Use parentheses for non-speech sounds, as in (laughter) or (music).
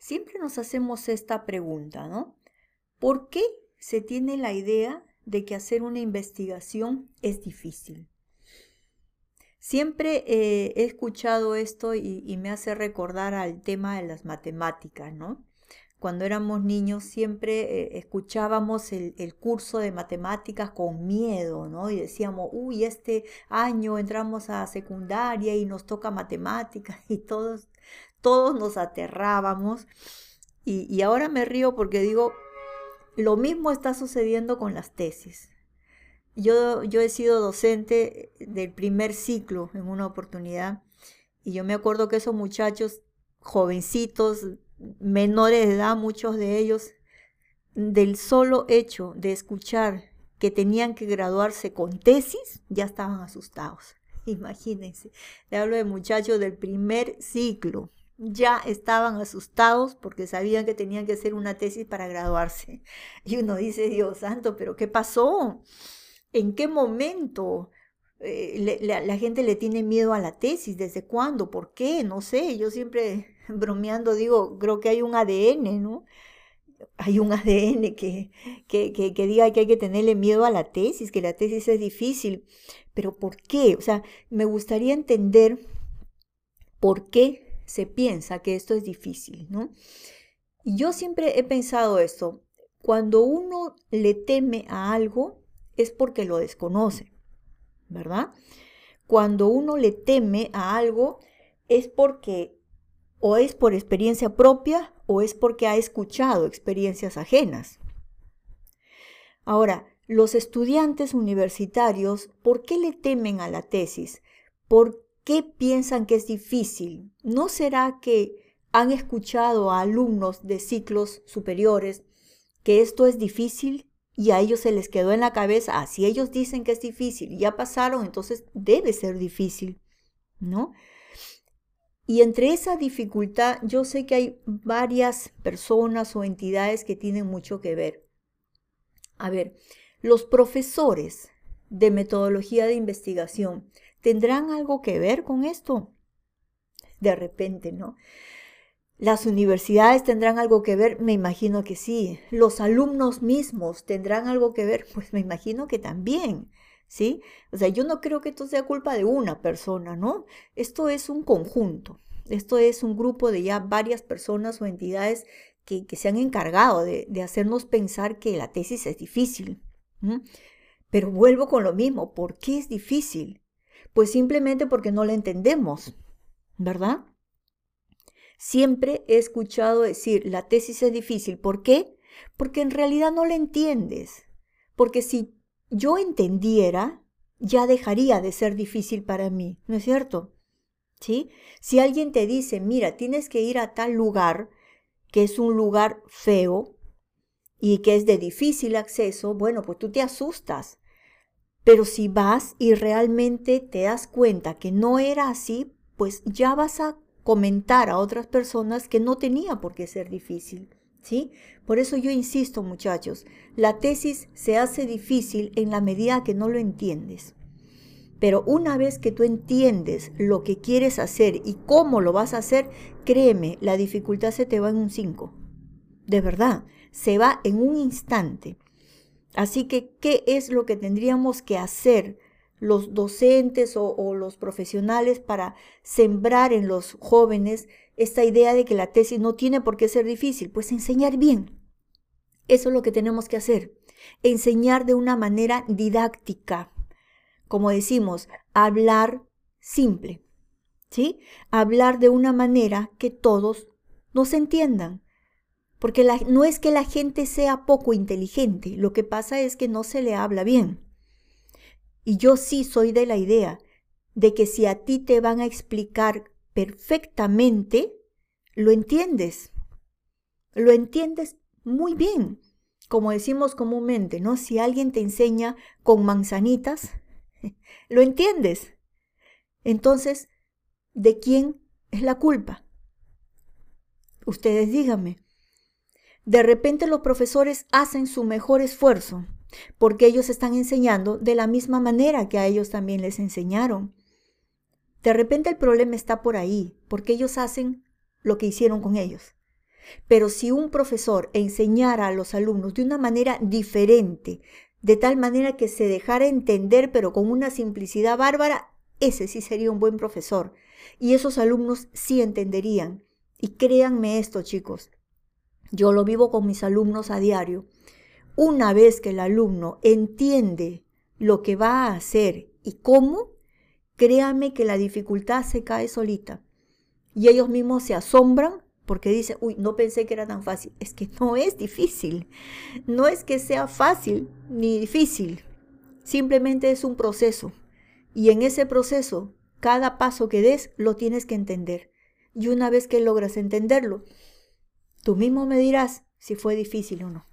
siempre nos hacemos esta pregunta, ¿no? ¿Por qué se tiene la idea de que hacer una investigación es difícil? Siempre eh, he escuchado esto y, me hace recordar al tema de las matemáticas, ¿no? Cuando éramos niños siempre eh, escuchábamos el, el, curso de matemáticas con miedo, ¿no? Y decíamos, uy, este año entramos a secundaria y nos toca matemáticas (laughs) y todos, todos nos aterrábamos. Y, y ahora me río porque digo, lo mismo está sucediendo con las tesis. Yo, yo he sido docente del primer ciclo en una oportunidad y yo me acuerdo que esos muchachos jovencitos, menores de edad, muchos de ellos, del solo hecho de escuchar que tenían que graduarse con tesis, ya estaban asustados. (laughs) Imagínense, le hablo de muchachos del primer ciclo, ya estaban asustados porque sabían que tenían que hacer una tesis para graduarse. (laughs) Y uno dice, Dios santo, pero ¿qué pasó? ¿En qué momento eh, la, gente le tiene miedo a la tesis? ¿Desde cuándo? ¿Por qué? No sé. Yo siempre (laughs) bromeando digo, creo que hay un ADN, ¿no? Hay un ADN que, que, que, que diga que hay que tenerle miedo a la tesis, que la tesis es difícil. Pero ¿por qué? O sea, me gustaría entender por qué se piensa que esto es difícil, ¿no? Y yo siempre he pensado esto, cuando uno le teme a algo, es porque lo desconoce, ¿verdad? Cuando uno le teme a algo es porque o es por experiencia propia o es porque ha escuchado experiencias ajenas. Ahora, los estudiantes universitarios, ¿por qué le temen a la tesis? ¿Por qué piensan que es difícil? ¿No será que han escuchado a alumnos de ciclos superiores que esto es difícil y a ellos se les quedó en la cabeza, así ah, ellos dicen que es difícil, ya pasaron, entonces debe ser difícil, ¿no? Y entre esa dificultad, yo sé que hay varias personas o entidades que tienen mucho que ver. A ver, los profesores de metodología de investigación, ¿tendrán algo que ver con esto? De repente, ¿no? ¿Las universidades tendrán algo que ver? Me imagino que sí. ¿Los alumnos mismos tendrán algo que ver? Pues me imagino que también. ¿Sí? O sea, yo no creo que esto sea culpa de una persona, ¿no? Esto es un conjunto. Esto es un grupo de ya varias personas o entidades que, se han encargado de, hacernos pensar que la tesis es difícil. Pero vuelvo con lo mismo. ¿Por qué es difícil? Pues simplemente porque no la entendemos, ¿verdad? Siempre he escuchado decir, la tesis es difícil. ¿Por qué? Porque en realidad no la entiendes. Porque si yo entendiera, ya dejaría de ser difícil para mí, ¿no es cierto? ¿Sí? Si alguien te dice, mira, tienes que ir a tal lugar, que es un lugar feo y que es de difícil acceso, bueno, pues tú te asustas. Pero si vas y realmente te das cuenta que no era así, pues ya vas a comentar a otras personas que no tenía por qué ser difícil. ¿Sí? Por eso yo insisto, muchachos, la tesis se hace difícil en la medida que no lo entiendes. Pero una vez que tú entiendes lo que quieres hacer y cómo lo vas a hacer, créeme, la dificultad se te va en un 5. De verdad, se va en un instante. Así que, ¿qué es lo que tendríamos que hacer los docentes o, los profesionales para sembrar en los jóvenes esta idea de que la tesis no tiene por qué ser difícil, pues enseñar bien. Eso es lo que tenemos que hacer, enseñar de una manera didáctica, como decimos, hablar simple, ¿sí? Hablar de una manera que todos nos entiendan. Porque no es que la gente sea poco inteligente, lo que pasa es que no se le habla bien. Y yo sí soy de la idea de que si a ti te van a explicar perfectamente, lo entiendes. Lo entiendes muy bien. Como decimos comúnmente, ¿no? Si alguien te enseña con manzanitas, (laughs) lo entiendes. Entonces, ¿de quién es la culpa? Ustedes díganme. De repente los profesores hacen su mejor esfuerzo porque ellos están enseñando de la misma manera que a ellos también les enseñaron. De repente el problema está por ahí, porque ellos hacen lo que hicieron con ellos. Pero si un profesor enseñara a los alumnos de una manera diferente, de tal manera que se dejara entender, pero con una simplicidad bárbara, ese sí sería un buen profesor. Y esos alumnos sí entenderían. Y créanme esto, chicos, yo lo vivo con mis alumnos a diario. Una vez que el alumno entiende lo que va a hacer y cómo, créanme que la dificultad se cae solita. Y ellos mismos se asombran porque dicen, uy, no pensé que era tan fácil. Es que no es difícil. No es que sea fácil ni difícil. Simplemente es un proceso. Y en ese proceso, cada paso que des lo tienes que entender. Y una vez que logras entenderlo, tú mismo me dirás si fue difícil o no.